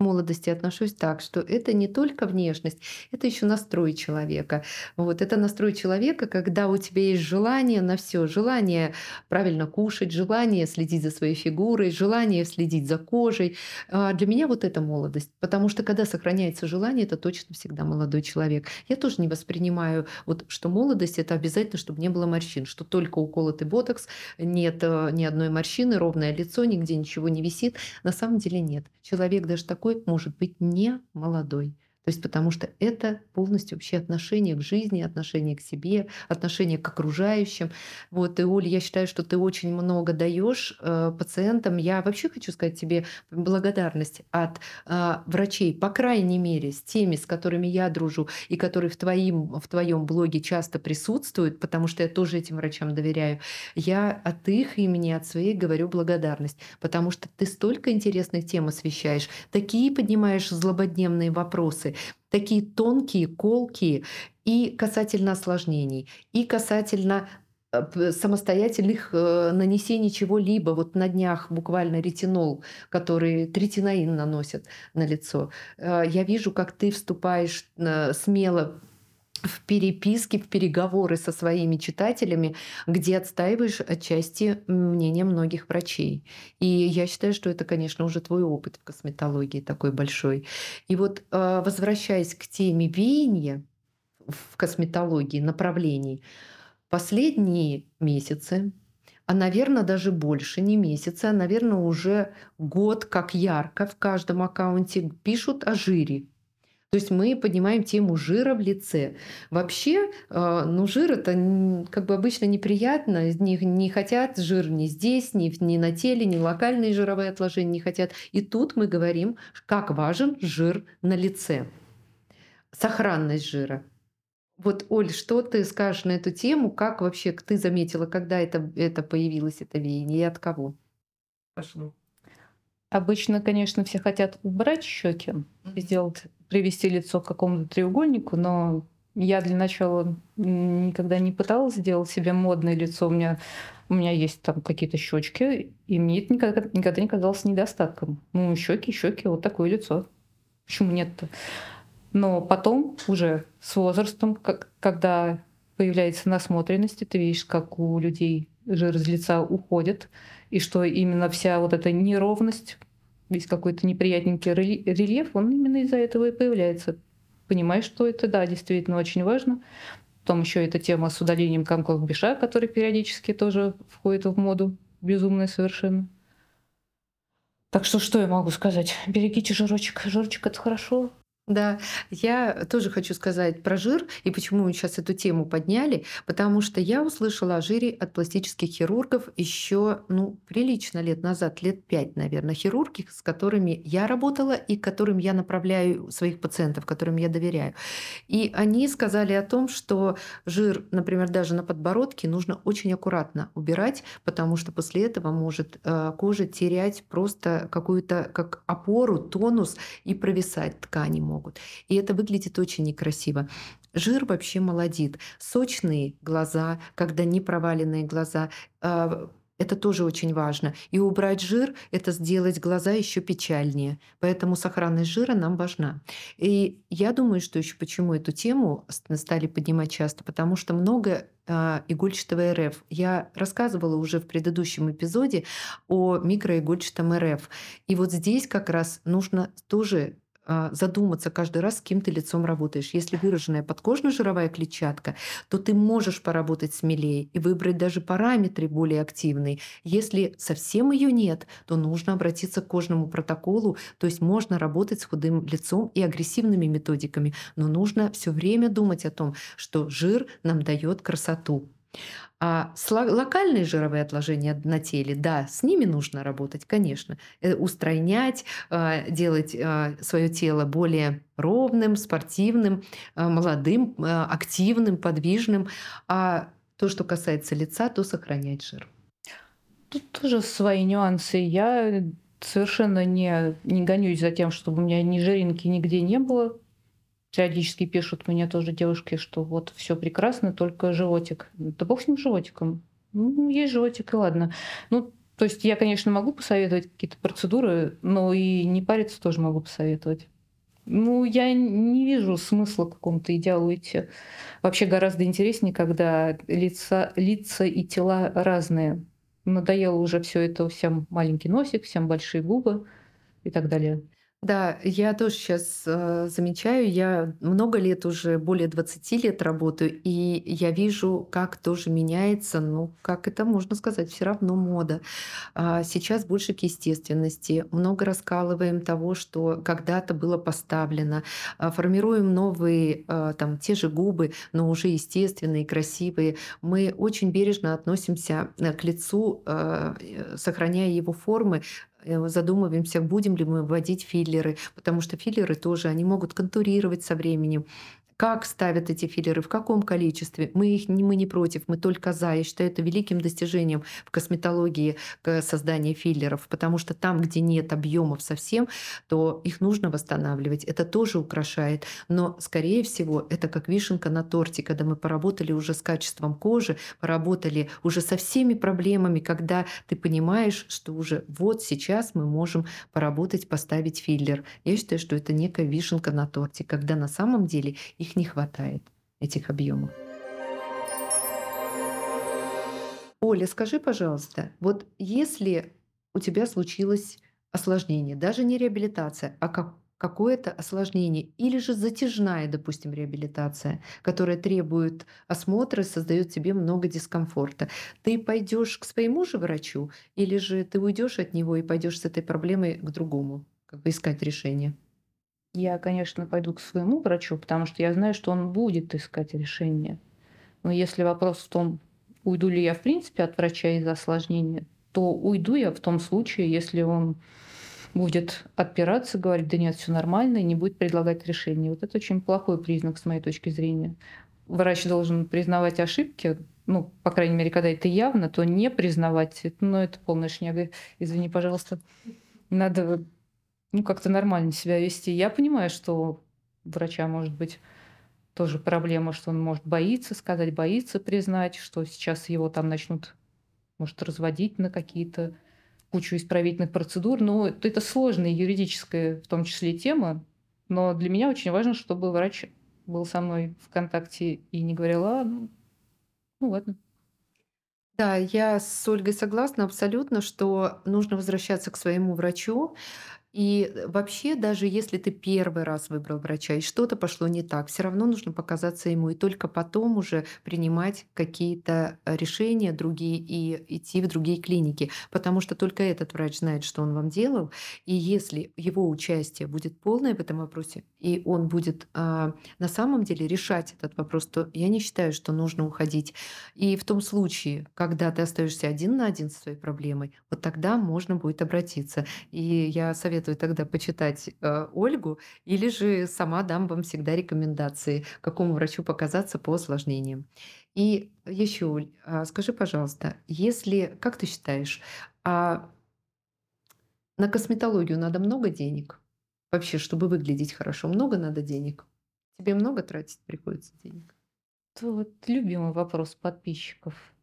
молодости отношусь так, что это не только внешность, это еще настрой человека. Вот это настрой человека, когда у тебя есть желание на все, желание правильно кушать, желание следить за своей фигурой, желание следить за кожей. А для меня вот это молодость, потому что когда сохраняется желание, это точно всегда молодой человек. Я тоже не воспринимаю, вот, что молодость это обязательно, чтобы не было морщин, что только уколотый ботокс, нет э, ни одной морщины, ровное лицо, нигде ничего не висит. На самом деле нет. Человек даже такой такой может быть не молодой. То есть потому что это полностью вообще отношение к жизни, отношение к себе, отношение к окружающим. Вот, и, Оля, я считаю, что ты очень много даешь э, пациентам. Я вообще хочу сказать тебе благодарность от э, врачей, по крайней мере, с теми, с которыми я дружу, и которые в, твоим, в твоем блоге часто присутствуют, потому что я тоже этим врачам доверяю. Я от их имени, от своей говорю благодарность, потому что ты столько интересных тем освещаешь, такие поднимаешь злободневные вопросы, такие тонкие, колкие и касательно осложнений, и касательно э, самостоятельных э, нанесений чего-либо. Вот на днях буквально ретинол, который третинаин наносят на лицо. Э, я вижу, как ты вступаешь смело в переписке, в переговоры со своими читателями, где отстаиваешь отчасти мнение многих врачей. И я считаю, что это, конечно, уже твой опыт в косметологии такой большой. И вот а, возвращаясь к теме веяния в косметологии, направлений, последние месяцы, а, наверное, даже больше, не месяцы, а, наверное, уже год, как ярко в каждом аккаунте пишут о жире, то есть мы поднимаем тему жира в лице. Вообще, э, ну жир это как бы обычно неприятно, не, не хотят жир ни здесь, ни, ни на теле, ни локальные жировые отложения не хотят. И тут мы говорим, как важен жир на лице. Сохранность жира. Вот, Оль, что ты скажешь на эту тему? Как вообще ты заметила, когда это, это появилось, это веяние, и от кого? Пошло. Обычно, конечно, все хотят убрать щеки, сделать привести лицо к какому-то треугольнику, но я для начала никогда не пыталась сделать себе модное лицо. У меня, у меня есть там какие-то щечки, и мне это никогда, никогда не казалось недостатком. Ну, щеки, щеки, вот такое лицо. Почему нет-то? Но потом, уже с возрастом, как, когда появляется насмотренность, ты видишь, как у людей жир из лица уходит, и что именно вся вот эта неровность весь какой-то неприятненький рельеф, он именно из-за этого и появляется. Понимаешь, что это, да, действительно очень важно. Потом еще эта тема с удалением комков биша, который периодически тоже входит в моду, безумная совершенно. Так что что я могу сказать? Берегите жирочек. Жирочек это хорошо. Да, я тоже хочу сказать про жир и почему мы сейчас эту тему подняли, потому что я услышала о жире от пластических хирургов еще, ну, прилично лет назад, лет пять, наверное, хирурги, с которыми я работала и которым я направляю своих пациентов, которым я доверяю. И они сказали о том, что жир, например, даже на подбородке нужно очень аккуратно убирать, потому что после этого может э, кожа терять просто какую-то как опору, тонус и провисать ткани могут могут. И это выглядит очень некрасиво. Жир вообще молодит. Сочные глаза, когда не проваленные глаза, а, это тоже очень важно. И убрать жир — это сделать глаза еще печальнее. Поэтому сохранность жира нам важна. И я думаю, что еще почему эту тему стали поднимать часто, потому что много э, игольчатого РФ. Я рассказывала уже в предыдущем эпизоде о микроигольчатом РФ. И вот здесь как раз нужно тоже а, задуматься каждый раз, с кем ты лицом работаешь. Если выраженная подкожно-жировая клетчатка, то ты можешь поработать смелее и выбрать даже параметры более активные. Если совсем ее нет, то нужно обратиться к кожному протоколу, то есть можно работать с худым лицом и агрессивными методиками, но нужно все время думать о том, что жир нам дает красоту. А локальные жировые отложения на теле, да, с ними нужно работать, конечно. Э, устранять, а, делать а, свое тело более ровным, спортивным, а, молодым, активным, подвижным. А то, что касается лица, то сохранять жир. Тут тоже свои нюансы. Я совершенно не, не гонюсь за тем, чтобы у меня ни жиринки нигде не было периодически пишут мне тоже девушки, что вот все прекрасно, только животик. Да бог с ним животиком. Ну, есть животик, и ладно. Ну, то есть я, конечно, могу посоветовать какие-то процедуры, но и не париться тоже могу посоветовать. Ну, я не вижу смысла какому-то идеалу идти. Вообще гораздо интереснее, когда лица, лица и тела разные. Надоело уже все это, всем маленький носик, всем большие губы и так далее. Да, я тоже сейчас э, замечаю, я много лет уже, более 20 лет работаю, и я вижу, как тоже меняется, ну, как это можно сказать, все равно мода. А сейчас больше к естественности, много раскалываем того, что когда-то было поставлено, а, формируем новые, а, там, те же губы, но уже естественные, красивые. Мы очень бережно относимся э, к лицу, э, сохраняя его формы, задумываемся, будем ли мы вводить филлеры, потому что филлеры тоже, они могут контурировать со временем как ставят эти филлеры, в каком количестве. Мы, их, мы не против, мы только за. Я считаю это великим достижением в косметологии создания филлеров, потому что там, где нет объемов совсем, то их нужно восстанавливать. Это тоже украшает. Но, скорее всего, это как вишенка на торте, когда мы поработали уже с качеством кожи, поработали уже со всеми проблемами, когда ты понимаешь, что уже вот сейчас мы можем поработать, поставить филлер. Я считаю, что это некая вишенка на торте, когда на самом деле их их не хватает, этих объемов. Оля, скажи, пожалуйста, вот если у тебя случилось осложнение, даже не реабилитация, а как какое-то осложнение или же затяжная, допустим, реабилитация, которая требует осмотра, создает тебе много дискомфорта. Ты пойдешь к своему же врачу или же ты уйдешь от него и пойдешь с этой проблемой к другому, как бы искать решение? Я, конечно, пойду к своему врачу, потому что я знаю, что он будет искать решение. Но если вопрос в том, уйду ли я в принципе от врача из-за осложнения, то уйду я в том случае, если он будет отпираться, говорить, да нет, все нормально, и не будет предлагать решение. Вот это очень плохой признак с моей точки зрения. Врач должен признавать ошибки, ну, по крайней мере, когда это явно, то не признавать, ну, это полная шняга, извини, пожалуйста. Надо ну, как-то нормально себя вести. Я понимаю, что у врача может быть тоже проблема, что он может боиться сказать, боится признать, что сейчас его там начнут, может, разводить на какие-то кучу исправительных процедур. Но это сложная юридическая, в том числе, тема. Но для меня очень важно, чтобы врач был со мной в контакте и не говорил, а, ну, ну ладно. Да, я с Ольгой согласна абсолютно, что нужно возвращаться к своему врачу. И э, вообще, даже если ты первый раз выбрал врача и что-то пошло не так, все равно нужно показаться ему и только потом уже принимать какие-то э, решения другие и идти в другие клиники, потому что только этот врач знает, что он вам делал. И если его участие будет полное в этом вопросе, и он будет а, на самом деле решать этот вопрос, то я не считаю, что нужно уходить. И в том случае, когда ты остаешься один на один со своей проблемой, вот тогда можно будет обратиться. И я советую тогда почитать э, Ольгу, или же сама дам вам всегда рекомендации, какому врачу показаться по осложнениям. И еще, Оль, а скажи, пожалуйста, если, как ты считаешь, а на косметологию надо много денег? Вообще, чтобы выглядеть хорошо, много надо денег? Тебе много тратить приходится денег? Это вот любимый вопрос подписчиков.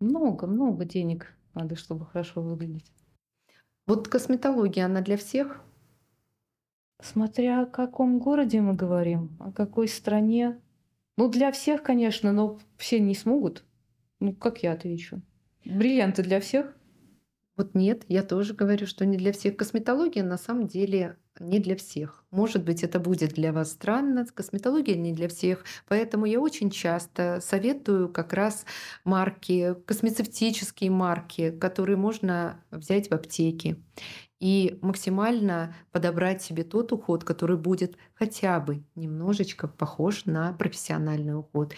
Много, много денег надо, чтобы хорошо выглядеть. Вот косметология, она для всех? Смотря о каком городе мы говорим, о какой стране. Ну, для всех, конечно, но все не смогут. Ну, как я отвечу? Бриллианты для всех? Вот нет, я тоже говорю, что не для всех. Косметология на самом деле не для всех. Может быть, это будет для вас странно, косметология не для всех. Поэтому я очень часто советую как раз марки, космецевтические марки, которые можно взять в аптеке и максимально подобрать себе тот уход, который будет хотя бы немножечко похож на профессиональный уход.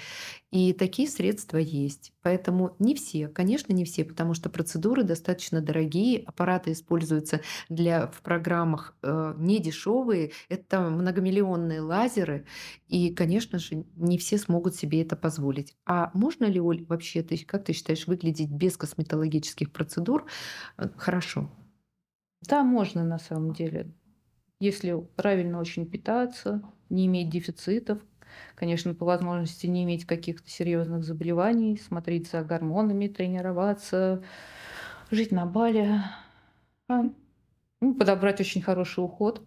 И такие средства есть. Поэтому не все, конечно, не все, потому что процедуры достаточно дорогие, аппараты используются для, в программах э, не дешевые, это многомиллионные лазеры, и, конечно же, не все смогут себе это позволить. А можно ли, Оль, вообще, ты, как ты считаешь, выглядеть без косметологических процедур э, хорошо? Да, можно на самом деле. Если правильно очень питаться, не иметь дефицитов, конечно, по возможности не иметь каких-то серьезных заболеваний, смотреть за гормонами, тренироваться, жить на Бали, а, ну, подобрать очень хороший уход,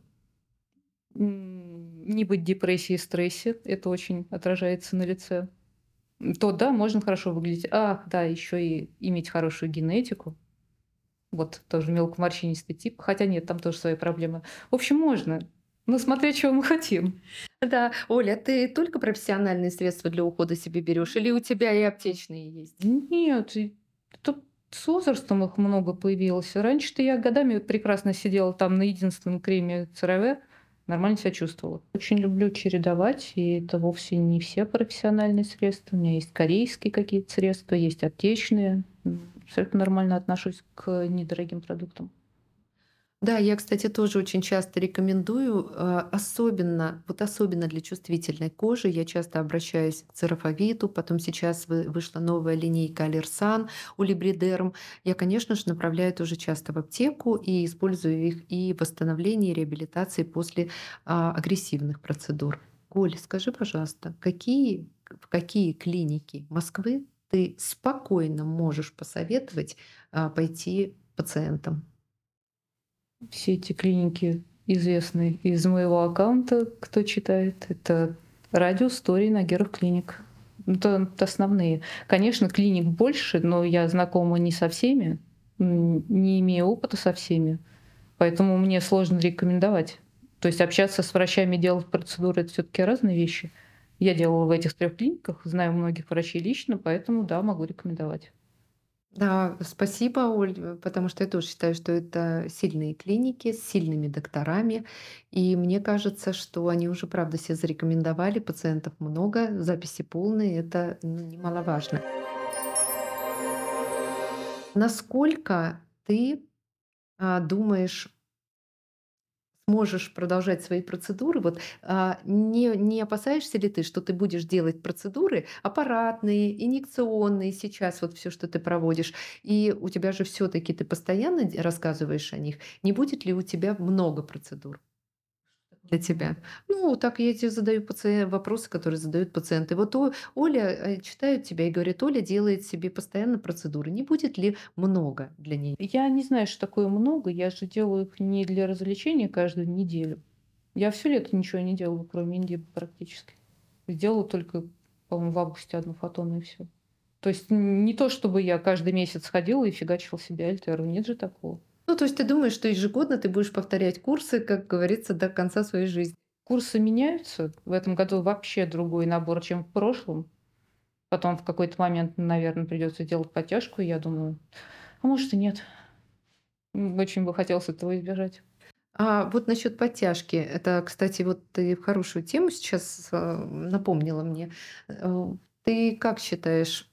не быть в депрессии и стрессе, это очень отражается на лице, то да, можно хорошо выглядеть. Ах, да, еще и иметь хорошую генетику, вот тоже мелкоморщинистый тип. Хотя нет, там тоже свои проблемы. В общем, можно. Но смотря чего мы хотим. Да, Оля, ты только профессиональные средства для ухода себе берешь, или у тебя и аптечные есть? Нет, это с возрастом их много появилось. Раньше-то я годами прекрасно сидела там на единственном креме ЦРВ, нормально себя чувствовала. Очень люблю чередовать, и это вовсе не все профессиональные средства. У меня есть корейские какие-то средства, есть аптечные абсолютно нормально отношусь к недорогим продуктам. Да, я, кстати, тоже очень часто рекомендую, а, особенно, вот особенно для чувствительной кожи, я часто обращаюсь к церафовиту, потом сейчас вышла новая линейка Алерсан у Либридерм. Я, конечно же, направляю тоже часто в аптеку и использую их и в восстановлении, и реабилитации после а, агрессивных процедур. Коль, скажи, пожалуйста, какие, в какие клиники Москвы ты спокойно можешь посоветовать а, пойти пациентам? Все эти клиники известны из моего аккаунта, кто читает. Это радио Стори Нагеров клиник. Это, это основные. Конечно, клиник больше, но я знакома не со всеми, не имею опыта со всеми. Поэтому мне сложно рекомендовать. То есть общаться с врачами, делать процедуры это все-таки разные вещи. Я делала в этих трех клиниках, знаю многих врачей лично, поэтому да, могу рекомендовать. Да, спасибо, Оль, потому что я тоже считаю, что это сильные клиники с сильными докторами. И мне кажется, что они уже, правда, все зарекомендовали, пациентов много, записи полные, это ну, немаловажно. Насколько ты а, думаешь можешь продолжать свои процедуры, вот а, не, не опасаешься ли ты, что ты будешь делать процедуры аппаратные, инъекционные сейчас, вот все, что ты проводишь, и у тебя же все-таки ты постоянно рассказываешь о них, не будет ли у тебя много процедур? Для тебя? Ну, так я тебе задаю пациент, вопросы, которые задают пациенты. Вот О, Оля э, читает тебя и говорит, Оля делает себе постоянно процедуры. Не будет ли много для нее? Я не знаю, что такое много. Я же делаю их не для развлечения каждую неделю. Я все лето ничего не делаю, кроме Индии практически. Сделала только, по-моему, в августе одну фотону и все. То есть не то, чтобы я каждый месяц ходила и фигачила себе альтеру. Нет же такого. Ну, то есть ты думаешь, что ежегодно ты будешь повторять курсы, как говорится, до конца своей жизни? Курсы меняются. В этом году вообще другой набор, чем в прошлом. Потом в какой-то момент, наверное, придется делать подтяжку. Я думаю, а может и нет. Очень бы хотелось этого избежать. А вот насчет подтяжки, это, кстати, вот ты хорошую тему сейчас э, напомнила мне. Э, ты как считаешь,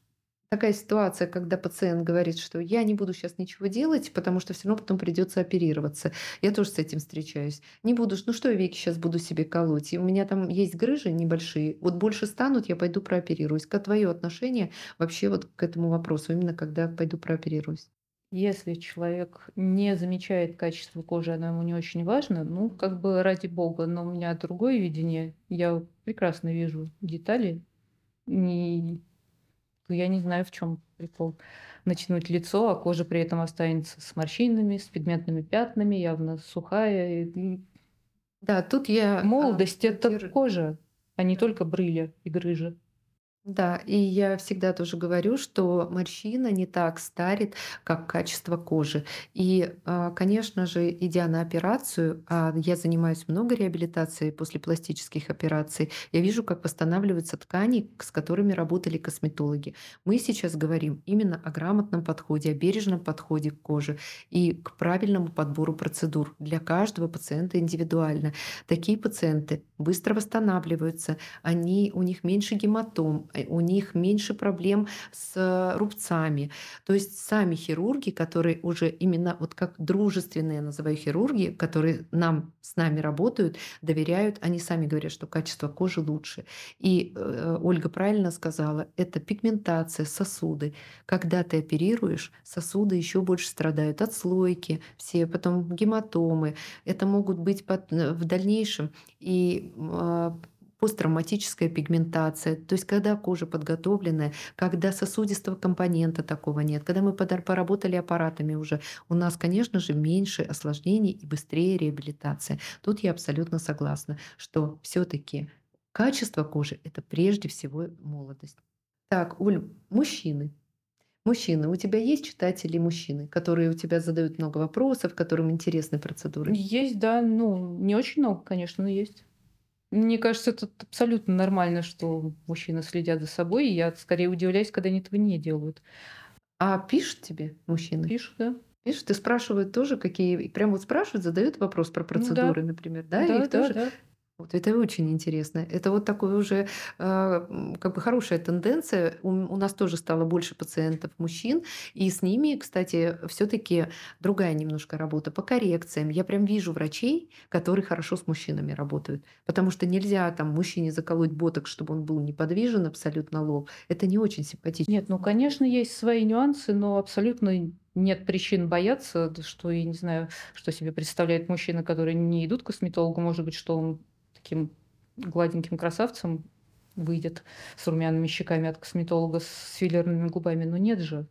такая ситуация, когда пациент говорит, что я не буду сейчас ничего делать, потому что все равно потом придется оперироваться. Я тоже с этим встречаюсь. Не буду, ну что я веки сейчас буду себе колоть? У меня там есть грыжи небольшие. Вот больше станут, я пойду прооперируюсь. Как твое отношение вообще вот к этому вопросу, именно когда пойду прооперируюсь? Если человек не замечает качество кожи, оно ему не очень важно, ну, как бы ради бога, но у меня другое видение. Я прекрасно вижу детали, и я не знаю, в чем прикол. Натянуть лицо, а кожа при этом останется с морщинами, с пигментными пятнами, явно сухая. Да, тут я... Молодость а, — это кожа, а не только брыля и грыжа. Да, и я всегда тоже говорю, что морщина не так старит, как качество кожи. И, а, конечно же, идя на операцию, а я занимаюсь много реабилитацией после пластических операций, я вижу, как восстанавливаются ткани, с которыми работали косметологи. Мы сейчас говорим именно о грамотном подходе, о бережном подходе к коже и к правильному подбору процедур для каждого пациента индивидуально. Такие пациенты быстро восстанавливаются, они, у них меньше гематом, у них меньше проблем с рубцами. То есть сами хирурги, которые уже именно вот как дружественные, я называю хирурги, которые нам с нами работают, доверяют, они сами говорят, что качество кожи лучше. И э, Ольга правильно сказала, это пигментация, сосуды. Когда ты оперируешь, сосуды еще больше страдают от слойки, все потом гематомы. Это могут быть под, э, в дальнейшем и э, посттравматическая пигментация, то есть когда кожа подготовленная, когда сосудистого компонента такого нет, когда мы поработали аппаратами уже, у нас, конечно же, меньше осложнений и быстрее реабилитация. Тут я абсолютно согласна, что все таки качество кожи — это прежде всего молодость. Так, Оль, мужчины. Мужчины, у тебя есть читатели мужчины, которые у тебя задают много вопросов, которым интересны процедуры? Есть, да, ну, не очень много, конечно, но есть. Мне кажется, это абсолютно нормально, что мужчины следят за собой, и я скорее удивляюсь, когда они этого не делают. А пишут тебе мужчины? Пишут, да. Пишут и спрашивают тоже, какие... Прям вот спрашивают, задают вопрос про Ну да. процедуры, например, да? Да, Их да, тоже... да. Вот это очень интересно. Это вот такой уже э, как бы хорошая тенденция. У нас тоже стало больше пациентов мужчин, и с ними, кстати, все-таки другая немножко работа по коррекциям. Я прям вижу врачей, которые хорошо с мужчинами работают, потому что нельзя там мужчине заколоть боток, чтобы он был неподвижен абсолютно лоб. Это не очень симпатично. Нет, ну, конечно, есть свои нюансы, но абсолютно нет причин бояться, что, я не знаю, что себе представляет мужчина, который не идут к косметологу. Может быть, что он таким гладеньким красавцем выйдет с румяными щеками от косметолога с филлерными губами. Но нет же.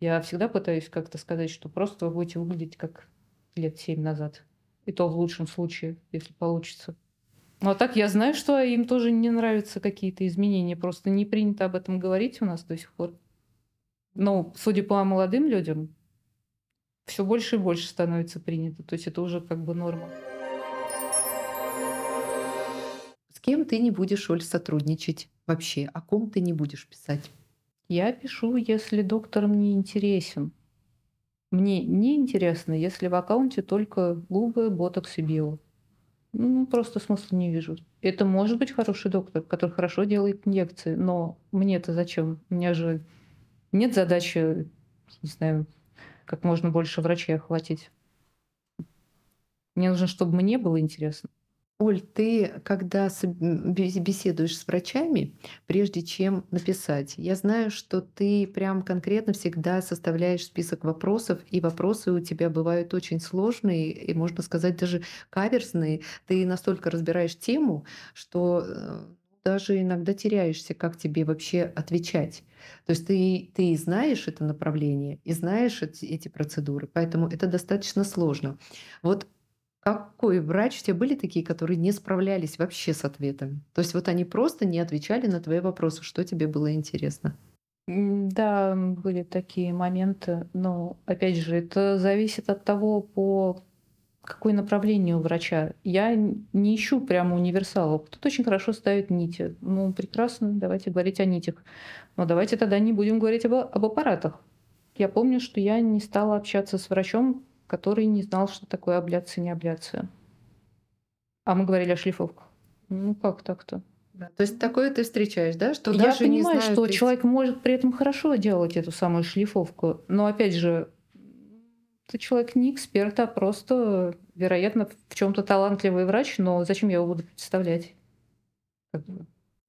Я всегда пытаюсь как-то сказать, что просто вы будете выглядеть как лет семь назад. И то в лучшем случае, если получится. Ну а так я знаю, что им тоже не нравятся какие-то изменения. Просто не принято об этом говорить у нас до сих пор. Но, судя по молодым людям, все больше и больше становится принято. То есть это уже как бы норма. Кем ты не будешь, Оль, сотрудничать вообще? О ком ты не будешь писать? Я пишу, если доктор мне интересен. Мне не интересно, если в аккаунте только губы, ботокс и био. Ну, просто смысла не вижу. Это может быть хороший доктор, который хорошо делает инъекции, но мне-то зачем? У меня же нет задачи, не знаю, как можно больше врачей охватить. Мне нужно, чтобы мне было интересно. Оль, ты когда беседуешь с врачами, прежде чем написать, я знаю, что ты прям конкретно всегда составляешь список вопросов, и вопросы у тебя бывают очень сложные, и можно сказать даже каверзные. Ты настолько разбираешь тему, что э, даже иногда теряешься, как тебе вообще отвечать. То есть ты, ты знаешь это направление и знаешь эти, эти процедуры, поэтому это достаточно сложно. Вот какой врач у тебя были такие, которые не справлялись вообще с ответом? То есть вот они просто не отвечали на твои вопросы, что тебе было интересно? Да, были такие моменты, но опять же, это зависит от того, по какое направление у врача. Я не ищу прямо универсалов. Кто-то очень хорошо ставит нити. Ну, прекрасно, давайте говорить о нитях. Но давайте тогда не будем говорить об, об аппаратах. Я помню, что я не стала общаться с врачом, который не знал, что такое абляция, не абляция. А мы говорили о шлифовках. Ну, как так-то? Да, То есть такое ты встречаешь, да? Что Я даже не понимаю, знают что эти- человек может при этом хорошо делать эту самую шлифовку, но опять же, ты человек не эксперт, а просто, вероятно, в чем-то талантливый врач, но зачем я его буду представлять?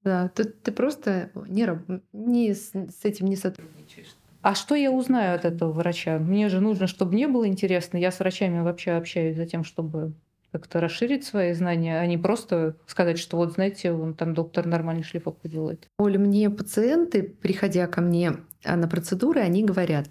Да, ты, ты просто не, не с, с этим не сотрудничаешь. А что я узнаю от этого врача? Мне же нужно, чтобы мне было интересно. Я с врачами вообще общаюсь за тем, чтобы как-то расширить свои знания, а не просто сказать, что вот, знаете, он там доктор нормальный шлифовку делает. Оля, мне пациенты, приходя ко мне а, на процедуры, они говорят,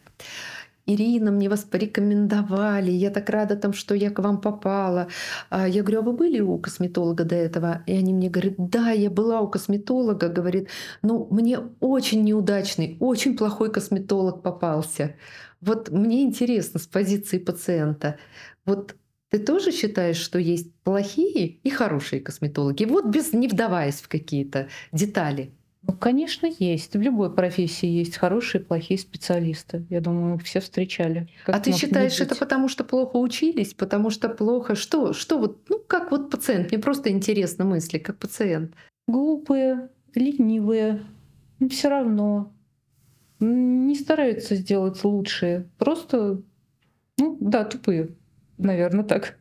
Ирина, мне вас порекомендовали, я так рада там, что я к вам попала. А я говорю, а вы были у косметолога до этого? И они мне говорят, да, я была у косметолога, говорит, ну, мне очень неудачный, очень плохой косметолог попался. Вот мне интересно с позиции пациента. Вот ты тоже считаешь, что есть плохие и хорошие косметологи? Вот без не вдаваясь в какие-то детали. Ну, конечно, есть. В любой профессии есть хорошие и плохие специалисты. Я думаю, все встречали. Как а ты считаешь, это потому что плохо учились, потому что плохо что? Что вот, ну как вот пациент? Мне просто интересно мысли, как пациент. Глупые, ленивые, все равно не стараются сделать лучшее. Просто, ну да, тупые, наверное, так.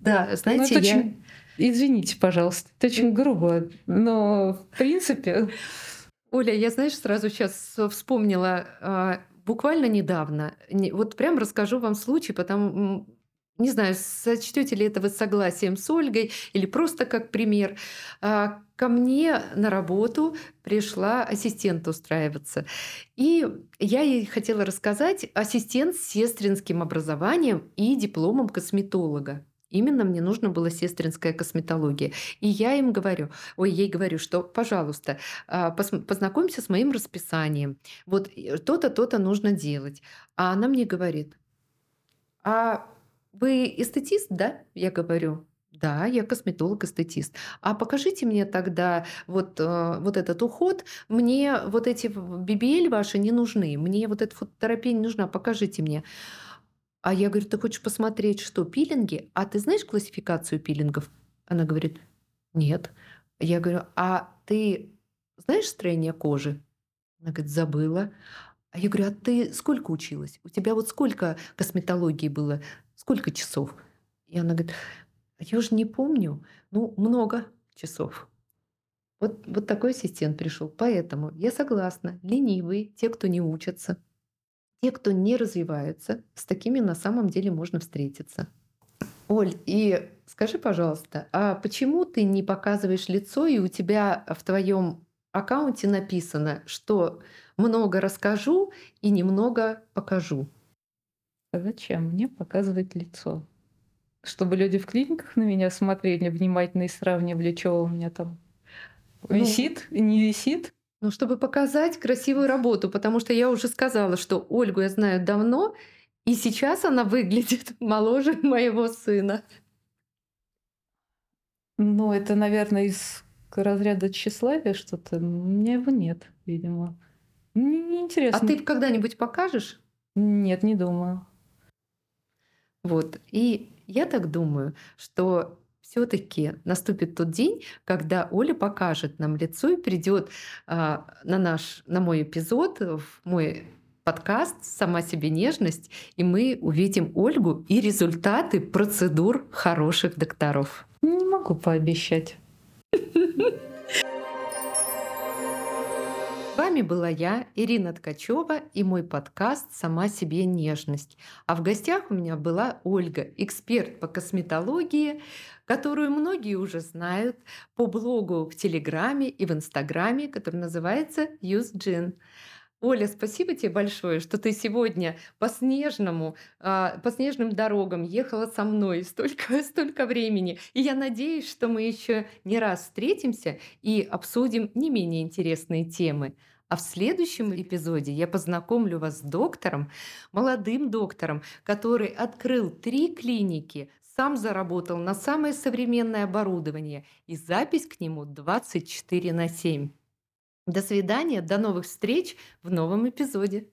Да, ну, знаете, я... Очень... Извините, пожалуйста, это очень грубо, но в принципе... Оля, я, знаешь, сразу сейчас вспомнила, а, буквально недавно, вот прям расскажу вам случай, потому не знаю, сочтете ли это вы согласием с Ольгой или просто как пример. А, ко мне на работу пришла ассистент устраиваться. И я ей хотела рассказать ассистент с сестринским образованием и дипломом косметолога. Именно мне нужно было сестринская косметология. И я им говорю, ой, ей говорю, что, пожалуйста, а, познакомься с моим расписанием. Вот э, то-то, то-то нужно делать. А она мне говорит, а вы эстетист, да? Я говорю, да, я косметолог-эстетист. А покажите мне тогда вот, э, вот этот уход. Мне вот эти BBL ваши не нужны. Мне вот эта фототерапия не нужна. Покажите мне. А я говорю, ты хочешь посмотреть, что пилинги? А ты знаешь классификацию пилингов? Она говорит, нет. Я говорю, а ты знаешь строение кожи? Она говорит, забыла. А я говорю, а ты сколько училась? У тебя вот сколько косметологии было? Сколько часов? И она говорит, «А я уже не помню. Ну, много часов. Вот, вот такой ассистент пришел. Поэтому я согласна. Ленивые, те, кто не учатся, те, кто не развиваются, с такими на самом деле можно встретиться. Оль, и скажи, пожалуйста, а почему ты не показываешь лицо, и у тебя в твоем аккаунте написано, что много расскажу и немного покажу? А зачем мне показывать лицо? Чтобы люди в клиниках на меня смотрели внимательно и сравнивали, что у меня там ну, висит и не висит. Ну, чтобы показать красивую работу, потому что я уже сказала, что Ольгу я знаю давно, и сейчас она выглядит моложе моего сына. Ну, это, наверное, из разряда тщеславия что-то. У меня его нет, видимо. Мне не интересно. А ты когда-нибудь покажешь? Нет, не думаю. Вот. И я так думаю, что все-таки наступит тот день, когда Оля покажет нам лицо и придет а, на наш, на мой эпизод, в мой подкаст «Сама себе нежность», и мы увидим Ольгу и результаты процедур хороших докторов. Не могу пообещать. вами была я, Ирина Ткачева, и мой подкаст «Сама себе нежность». А в гостях у меня была Ольга, эксперт по косметологии, которую многие уже знают по блогу в Телеграме и в Инстаграме, который называется Use Gin. Оля, спасибо тебе большое, что ты сегодня по снежному, а, по снежным дорогам ехала со мной столько, столько времени. И я надеюсь, что мы еще не раз встретимся и обсудим не менее интересные темы. А в следующем эпизоде я познакомлю вас с доктором, молодым доктором, который открыл три клиники, сам заработал на самое современное оборудование и запись к нему 24 на 7. До свидания, до новых встреч в новом эпизоде.